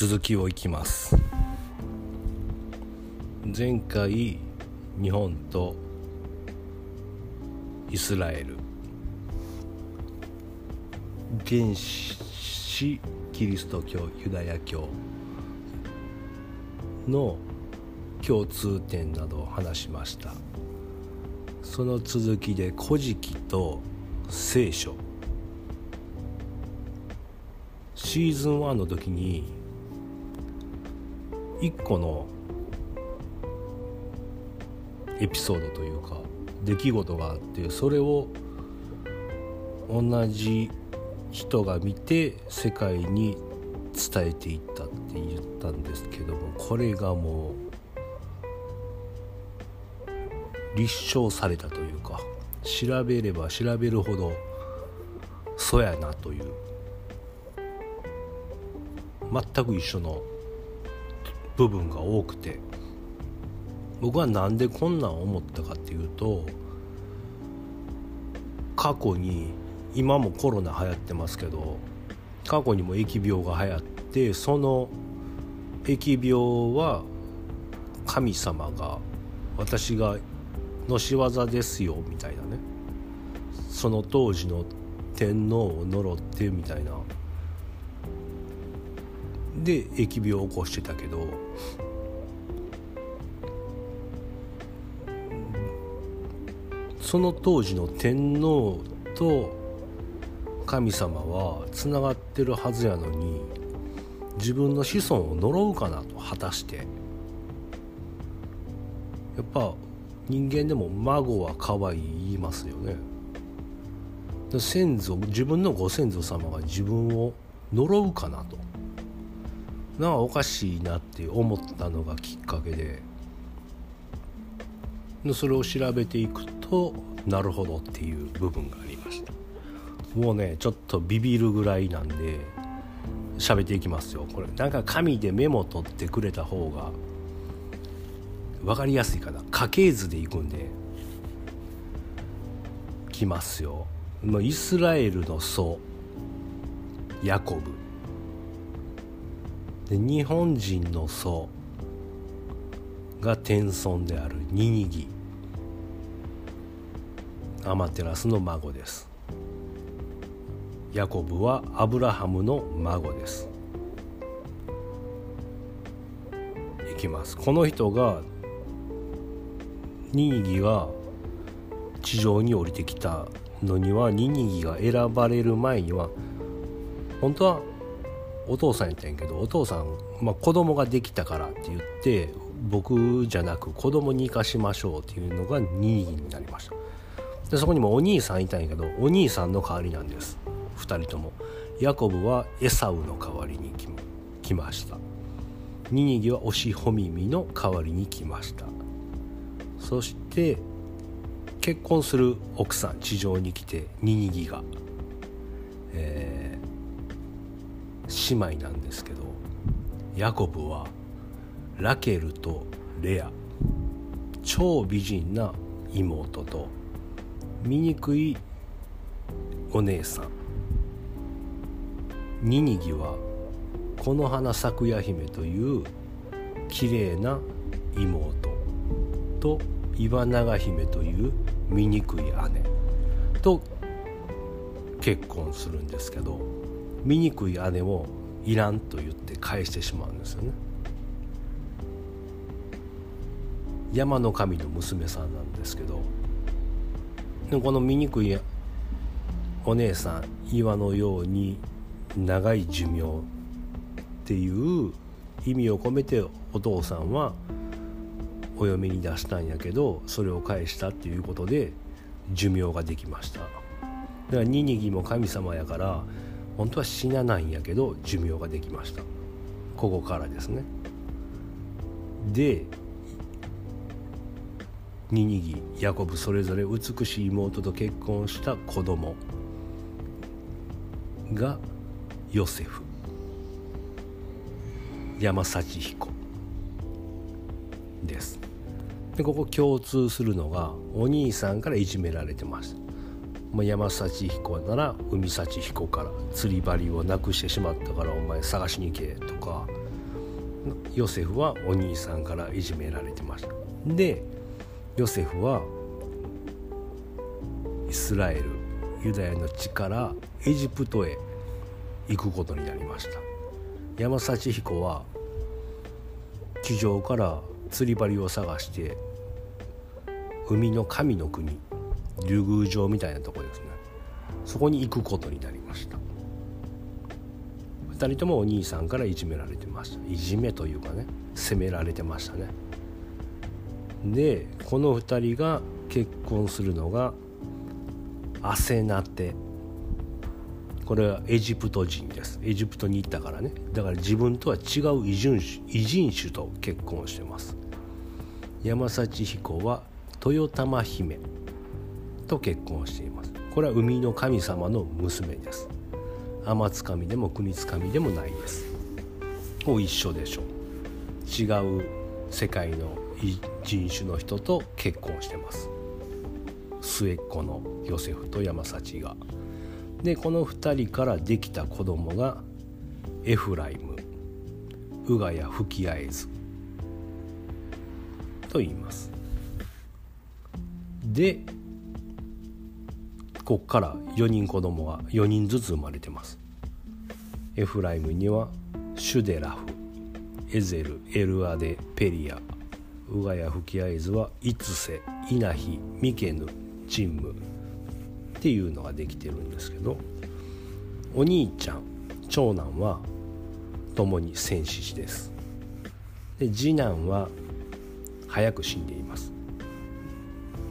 続きをいきます。前回日本とイスラエル。原始キリスト教ユダヤ教の共通点などを話しました。その続きで「古事記」と「聖書」シーズン1の時に1個のエピソードというか出来事があってそれを同じ人が見て世界に伝えていったって言ったんですけどもこれがもう立証されたというか調べれば調べるほどそやなという。全く一緒の部分が多くて僕は何でこんなん思ったかっていうと過去に今もコロナ流行ってますけど過去にも疫病が流行ってその疫病は神様が私がの仕業ですよみたいなね。その当時の天皇を呪ってみたいな。で疫病を起こしてたけどその当時の天皇と神様はつながってるはずやのに自分の子孫を呪うかなと果たしてやっぱ人間でも孫は可愛い言いますよね。先祖自分のご先祖様が自分を呪うかなと。なんかおかしいなって思ったのがきっかけでそれを調べていくとなるほどっていう部分がありました。もうねちょっとビビるぐらいなんで喋っていきますよこれ。なんか紙でメモ取ってくれた方が分かりやすいかな。家系図でいくんできますよ。イスラエルの祖ヤコブ。で日本人の祖が天孫であるニニギアマテラスの孫です。ヤコブはアブラハムの孫です。いきます。この人がニニギが地上に降りてきたのにはニニギが選ばれる前には本当はお父さんやったんやけどお父さん、まあ、子供ができたからって言って僕じゃなく子供に生かしましょうっていうのがニニギになりました。でそこにもお兄さんいたんやけどお兄さんの代わりなんです。2人とも。ヤコブはエサウの代わりに来ました。ニニギはオシホミミの代わりに来ました。そして結婚する奥さん地上に来てニニギが、えー、姉妹なんですけどヤコブはラケルとレア超美人な妹と醜いお姉さん。ニニギはこの花咲夜姫という綺麗な妹と岩永姫という醜い姉と結婚するんですけど醜い姉をいらんと言って返してしまうんですよね。山の神の娘さんなんですけどでこの醜いお姉さん岩のように長い寿命っていう意味を込めてお父さんはお嫁に出したんやけどそれを返したっていうことで寿命ができました。だからニニギも神様やから本当は死なないんやけど寿命ができました。ここからですね。でニニギヤコブそれぞれ美しい妹と結婚した子供がヨセフ。山幸彦です。でここ共通するのがお兄さんからいじめられてます山幸彦なら海幸彦から釣り針をなくしてしまったからお前探しに行けとかヨセフはお兄さんからいじめられてました。でヨセフはイスラエルユダヤの地からエジプトへ行くことになりました。山幸彦は地上から釣り針を探して海の神の国竜宮城みたいなとこですね。そこに行くことになりました。2人ともお兄さんからいじめられてました。いじめというかね責められてましたね。でこの2人が結婚するのがアセナテ。これはエジプト人です。エジプトに行ったからね。だから自分とは違う異人種異人種と結婚してます。山幸彦は豊玉姫。と結婚しています。これは海の神様の娘です。天津神でも国津神でもないです。もう一緒でしょう。違う世界の人種の人と結婚してます。末っ子のヨセフと山幸が。でこの2人からできた子供がエフライムウガヤフキアエズと言います。でこっから4人子供が4人ずつ生まれてます。エフライムにはシュデラフエゼルエルアデペリア。ウガヤフキアエズはイツセイナヒミケヌチンム。っていうのができてるんですけどお兄ちゃん長男は共に戦死です。で次男は早く死んでいます。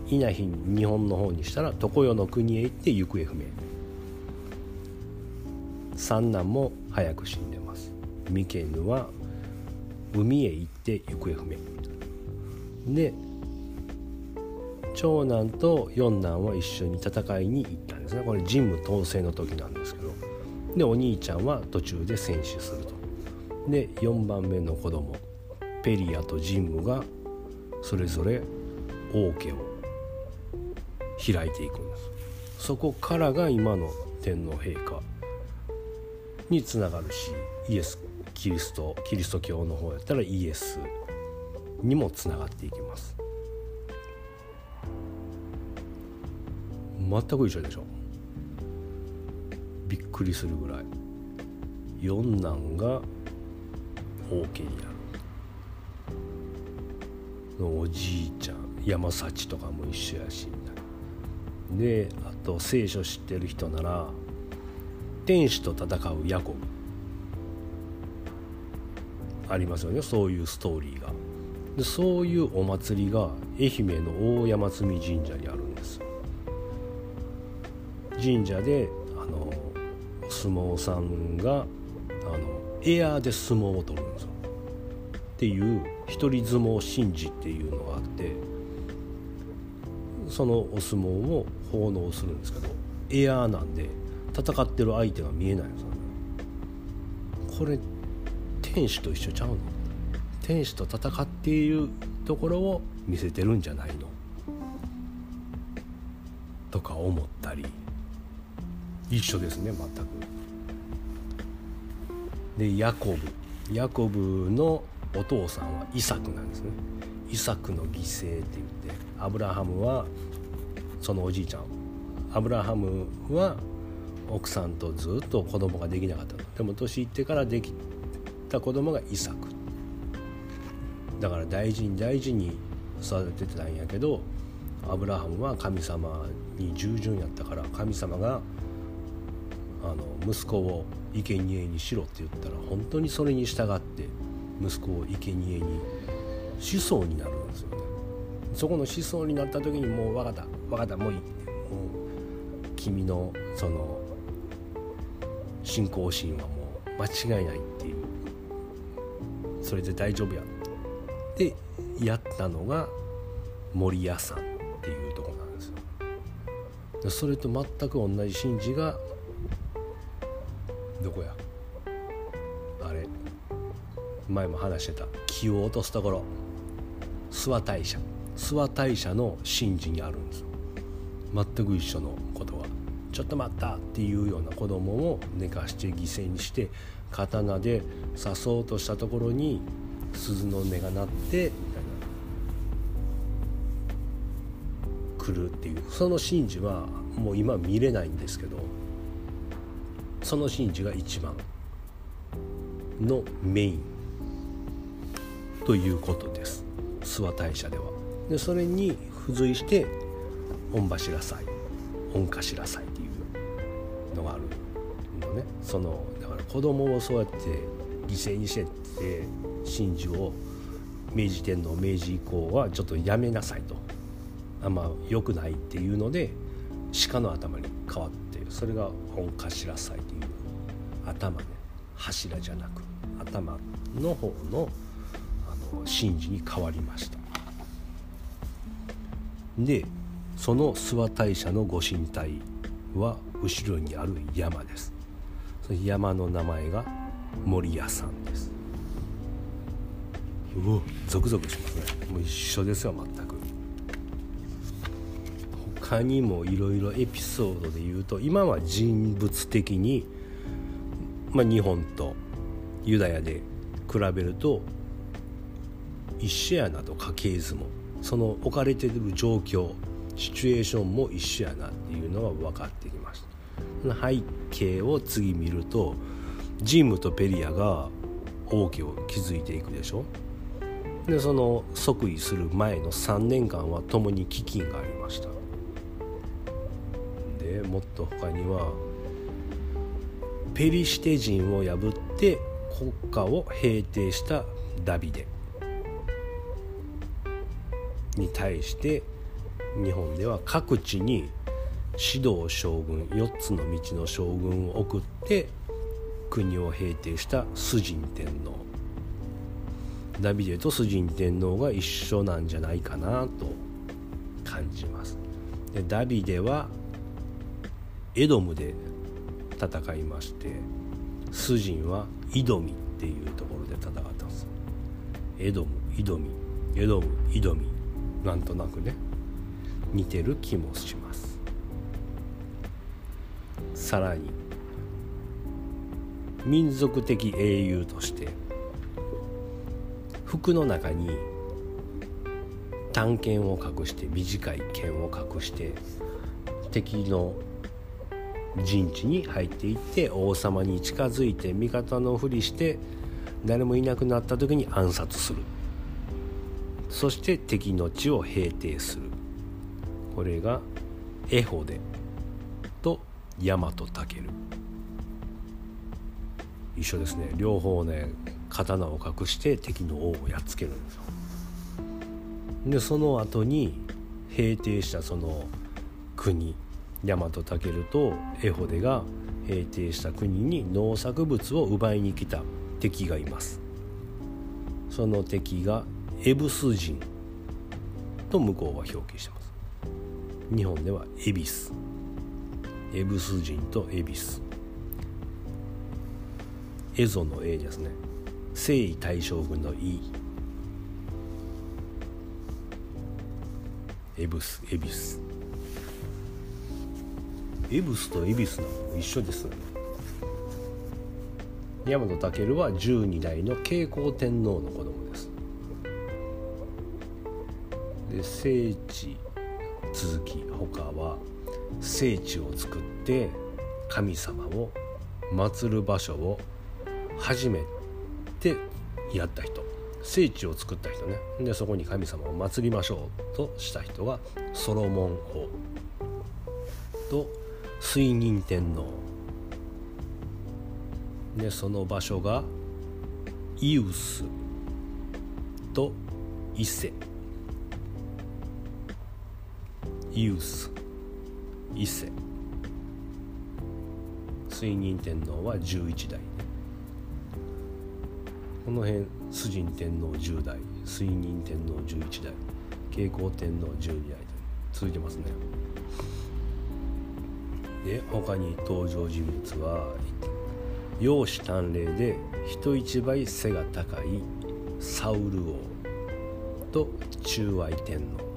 稲日日本の方にしたら常世の国へ行って行方不明。三男も早く死んでます。ミケヌは海へ行って行方不明。で長男と四男は一緒に戦いに行ったんですね。これ神武統制の時なんですけど。でお兄ちゃんは途中で戦死すると。で4番目の子供ペリアと神武がそれぞれ王家を開いていくんです。そこからが今の天皇陛下につながるしイエスキリストキリスト教の方やったらイエスにもつながっていきます。全く一緒でしょ。びっくりするぐらい。四男が王家になる。おじいちゃん山幸とかも一緒やし。であと聖書知ってる人なら天使と戦うヤコブ。ありますよね。そういうストーリーが。でそういうお祭りが愛媛の大山積神社にあるんです。神社であの相撲さんがあのエアーで相撲を取るんですよ。っていう一人相撲神事っていうのがあってそのお相撲を奉納するんですけどエアーなんで戦ってる相手が見えないんですよこれ天使と一緒ちゃうの？天使と戦っているところを見せてるんじゃないの？とか思ったり。一緒ですね全く。でヤコブ。ヤコブのお父さんはイサクなんですね。イサクの犠牲って言ってアブラハムはそのおじいちゃん。アブラハムは奥さんとずっと子供ができなかった。でも年いってからできた子供がイサク。だから大事に大事に育ててたんやけどアブラハムは神様に従順やったから神様があの息子を生贄にしろって言ったら本当にそれに従って息子を生贄に子孫になるんですよね。そこの子孫になった時にもう分かった。分かった。もういい。もう君のその信仰心はもう間違いないっていう。それで大丈夫やってやったのが森屋さんっていうとこなんですよ。それと全く同じ神事がどこや。あれ。前も話してた。気を落とすところ。諏訪大社。諏訪大社の神事にあるんです。全く一緒のことはちょっと待ったっていうような子供を寝かして犠牲にして刀で刺そうとしたところに鈴の音が鳴ってみたいな来るっていうその神事はもう今見れないんですけどその神事が一番のメインということです。諏訪大社では。でそれに付随して御柱祭御頭祭っていうのがあるのね。そのだから子供をそうやって犠牲にしてって神事を明治天皇明治以降はちょっとやめなさいと。あんま良くないっていうので鹿の頭に変わってそれが御頭祭という頭ね。柱じゃなく頭の方のあの神事に変わりました。でその諏訪大社のご神体は後ろにある山です。その山の名前が森屋さんです。うわゾクゾクしますね。もう一緒ですよ全く。他にもいろいろエピソードで言うと今は人物的に、まあ、日本とユダヤで比べると一緒やなと家系図も。その置かれてる状況シチュエーションも一緒やなっていうのが分かってきました。背景を次見るとジムとペリアが王家を築いていくでしょ？でその即位する前の3年間は共に飢饉がありました。でもっと他にはペリシテ人を破って国家を平定したダビデ。に対して日本では各地に指導将軍4つの道の将軍を送って国を平定した崇神天皇。ダビデと崇神天皇が一緒なんじゃないかなと感じます。でダビデはエドムで戦いまして崇神はイドミっていうところで戦ったんです。エドムイドミエドムイドミ。なんとなくね。似てる気もします。さらに民族的英雄として服の中に短剣を隠して短い剣を隠して敵の陣地に入っていって王様に近づいて味方のふりして誰もいなくなった時に暗殺する。そして敵の地を平定する。これがエホデとヤマトタケル。一緒ですね。両方ね刀を隠して敵の王をやっつけるんですよ。でその後に平定したその国大和武とエホデが平定した国に農作物を奪いに来た敵がいます。その敵がエブス人と向こうは表記してます。日本ではエビス。エブス人とエビス。エゾの A ですね。征夷大将軍の E エブスエビス。エブスとエビスなの一緒ですよね。大和武は12代の慶光天皇の子供です。で聖地続き他は聖地を作って神様を祀る場所を初めてやった人。聖地を作った人ね。でそこに神様を祀りましょうとした人がソロモン王と水仁天皇。でその場所がイウスと伊勢。イウス。伊勢水仁天皇は11代。この辺崇神天皇10代。水仁天皇11代。慶光天皇12代。続いてますね。で他に登場人物は容姿端麗で人一倍背が高いサウル王と中愛天皇。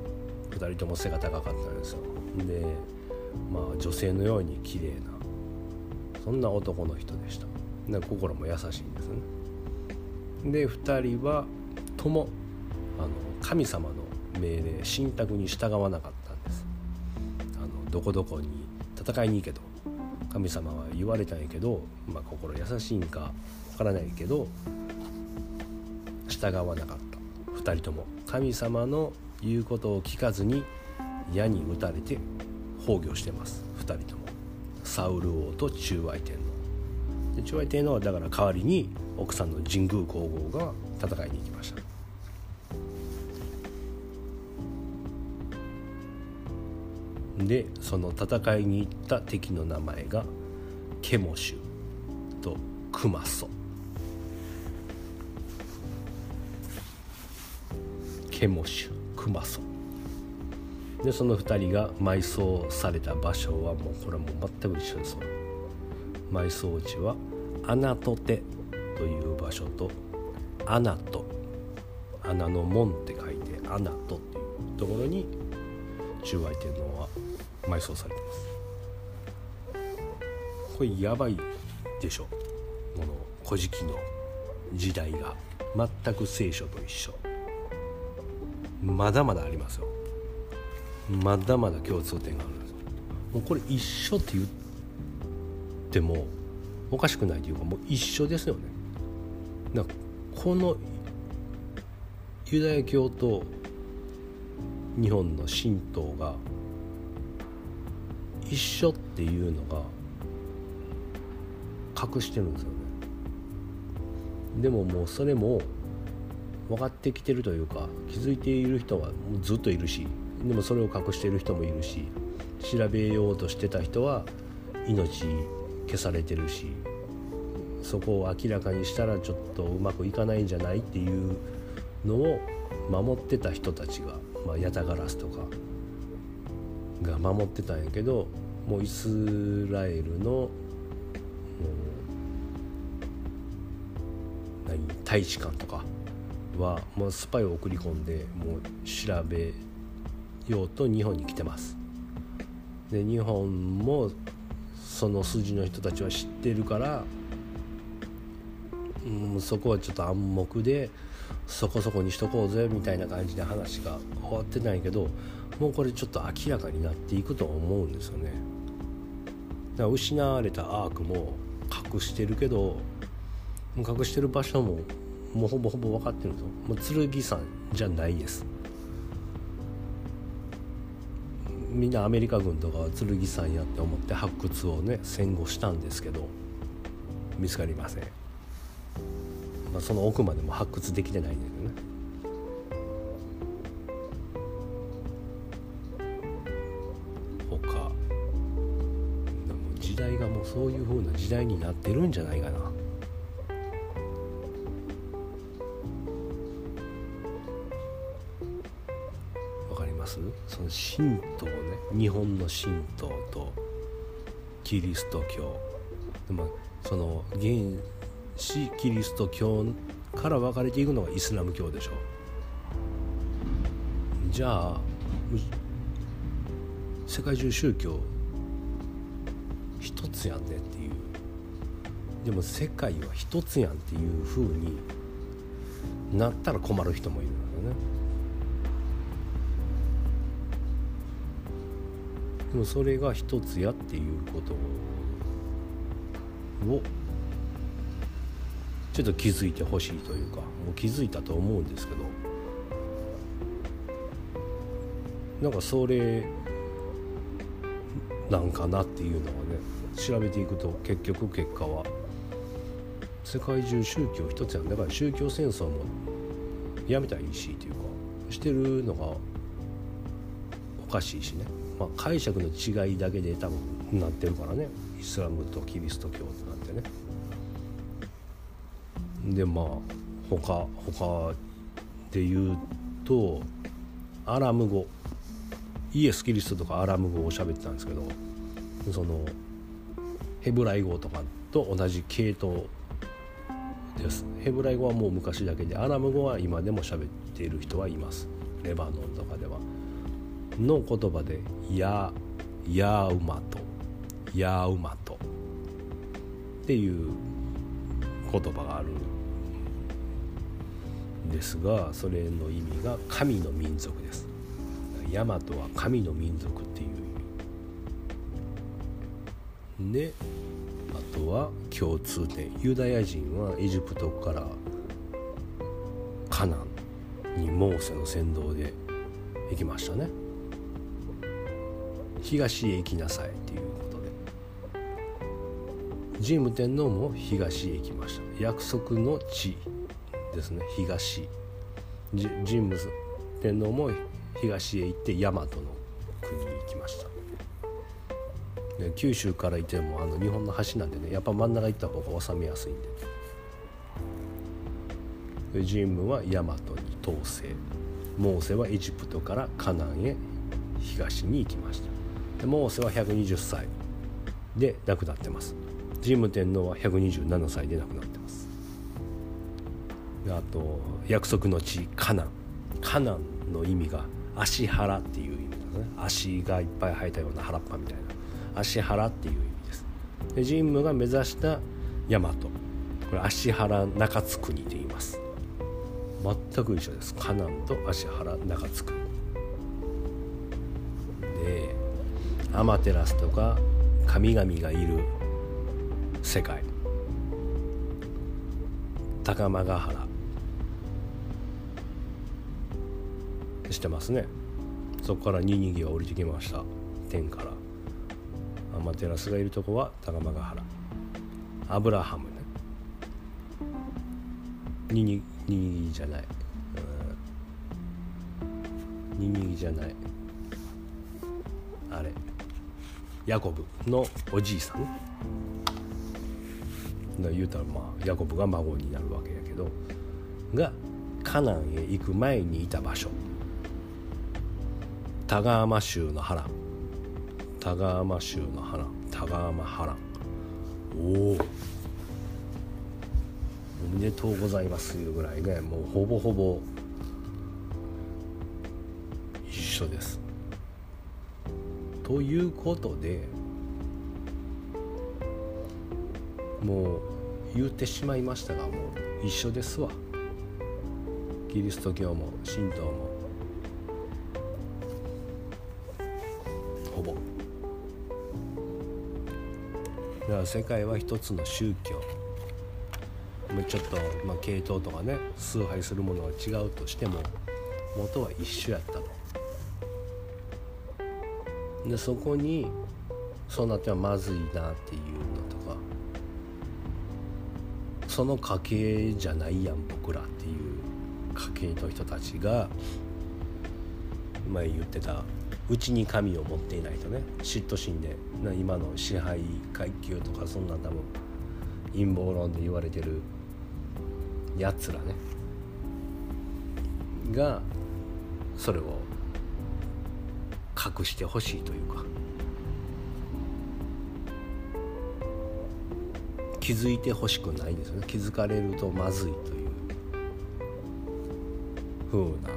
2人とも背が高かったんですよ。でまあ女性のように綺麗なそんな男の人でした。で心も優しいんですね。で2人はともあの神様の命令信託に従わなかったんです。あのどこどこに戦いに行けと。神様は言われたんやけど、まあ、心優しいんかわからないけど従わなかった。2人とも。神様の言うことを聞かずに矢に打たれて崩御してます。2人とも。サウル王と中愛天皇。で中愛天皇はだから代わりに奥さんの神宮皇后が戦いに行きました。でその戦いに行った敵の名前がケモシュとクマソ。ケモシュ。クマソでその2人が埋葬された場所はもうこれはもう全く一緒です埋葬地はアナトテという場所とアナト。穴の門って書いてアナトっていうところに中愛天皇は埋葬されてます。これやばいでしょ。この「古事記」の時代が全く聖書と一緒。まだまだありますよ。まだまだ共通点があるんです。もうこれ一緒って言ってもおかしくないというかもう一緒ですよね。だからこのユダヤ教と日本の神道が一緒っていうのが隠してるんですよね。でももうそれも分かってきてるというか気づいている人はずっといるしでもそれを隠している人もいるし調べようとしてた人は命消されてるしそこを明らかにしたらちょっとうまくいかないんじゃないっていうのを守ってた人たちが、まあ、ヤタガラスとかが守ってたんやけどもうイスラエルの何大使館とかはもうスパイを送り込んでもう調べようと日本に来てます。で日本もその筋の人たちは知ってるから、うん、そこはちょっと暗黙でそこそこにしとこうぜみたいな感じで話が終わってないけどもうこれちょっと明らかになっていくと思うんですよね。だから失われたアークも隠してるけど隠してる場所ももうほぼほぼ分かってるんですよもう剣山じゃないです。みんなアメリカ軍とかは剣山やって思って発掘をね戦後したんですけど見つかりません、まあ、その奥までも発掘できてないんだけどね。他時代がもうそういう風な時代になってるんじゃないかな。その神道ね日本の神道とキリスト教でもその原始キリスト教から分かれていくのがイスラム教でしょじゃあ世界中宗教一つやんねっていう。でも世界は一つやんっていう風になったら困る人もいるんだよね。でもそれが一つやっていうことをちょっと気づいてほしいというかもう気づいたと思うんですけどなんかそれなんかなっていうのはね調べていくと結局結果は世界中宗教一つやんだから宗教戦争もやめたらいいしっていうかしてるのがおかしいしね。まあ、解釈の違いだけで多分なってるからね。イスラムとキリスト教なんてね。でまあ他他で言うとアラム語。イエス・キリストとかアラム語を喋ってたんですけどそのヘブライ語とかと同じ系統です。ヘブライ語はもう昔だけでアラム語は今でも喋っている人はいます。レバノンとかでは。の言葉で「や」「やうまと」「やうまと」っていう言葉があるんですがそれの意味が神の民族です。ヤマトは神の民族っていう意味。であとは共通点。ユダヤ人はエジプトからカナンにモーセの先導で行きましたね。東へ行きなさいっていうことで。神武天皇も東へ行きました。約束の地ですね。東。神武天皇も東へ行って大和の国に行きました。九州からいてもあの日本の端なんでねやっぱ真ん中行った方が収めやすいんで。神武は大和に統制モーセはエジプトからカナンへ東に行きました。でモーセは120歳で亡くなってます。神武天皇は127歳で亡くなってます。あと約束の地カナン。カナンの意味が足腹っていう意味ですね。足がいっぱい生えたような原っぱみたいな。足腹っていう意味です。で神武が目指した大和これ足原中津国で言います。全く一緒です。カナンと足原中津国。アマテラスとか神々がいる世界。高間ヶ原。してますね。そこからニニギが降りてきました。天から。アマテラスがいるとこは高間ヶ原。アブラハムね。ニニニニギじゃない、ニニギじゃない。ヤコブのおじいさん。言うたらまあヤコブが孫になるわけやけどがカナンへ行く前にいた場所。タガーマ州の波乱タガーマ州の波乱タガーマ波乱おおおめでとうございますいうぐらいねもうほぼほぼ一緒です。ということでもう言ってしまいましたがもう一緒ですわ。キリスト教も神道も。ほぼ。だから世界は一つの宗教。ちょっと、まあ、系統とかね崇拝するものは違うとしても元は一緒やったと。でそこにそうなってはまずいなっていうのとかその家系じゃないやん僕らっていう家系の人たちが前言ってたうちに神を持っていないとね嫉妬心で今の支配階級とかそんな多分陰謀論で言われてるやつらねがそれを隠してほしいというか。気づいてほしくないですよね。気づかれるとまずいというふうな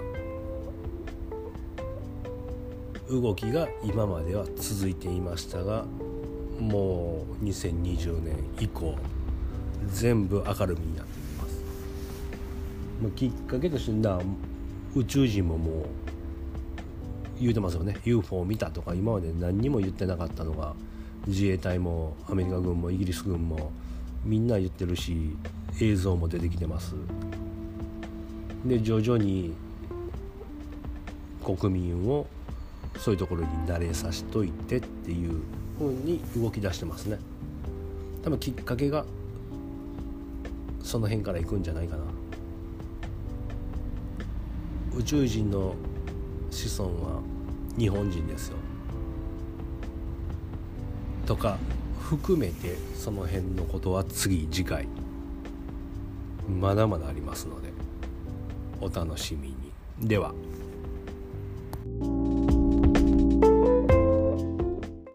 動きが今までは続いていましたがもう2020年以降全部明るみになっています。きっかけとしてな宇宙人ももう言うてますよね。UFO を見たとか今まで何にも言ってなかったのが自衛隊もアメリカ軍もイギリス軍もみんな言ってるし映像も出てきてます。で徐々に国民をそういうところに慣れさしといてっていう風に動き出してますね。多分きっかけがその辺から行くんじゃないかな。宇宙人の子孫は日本人ですよ。とか含めてその辺のことは次次回まだまだありますのでお楽しみに。では。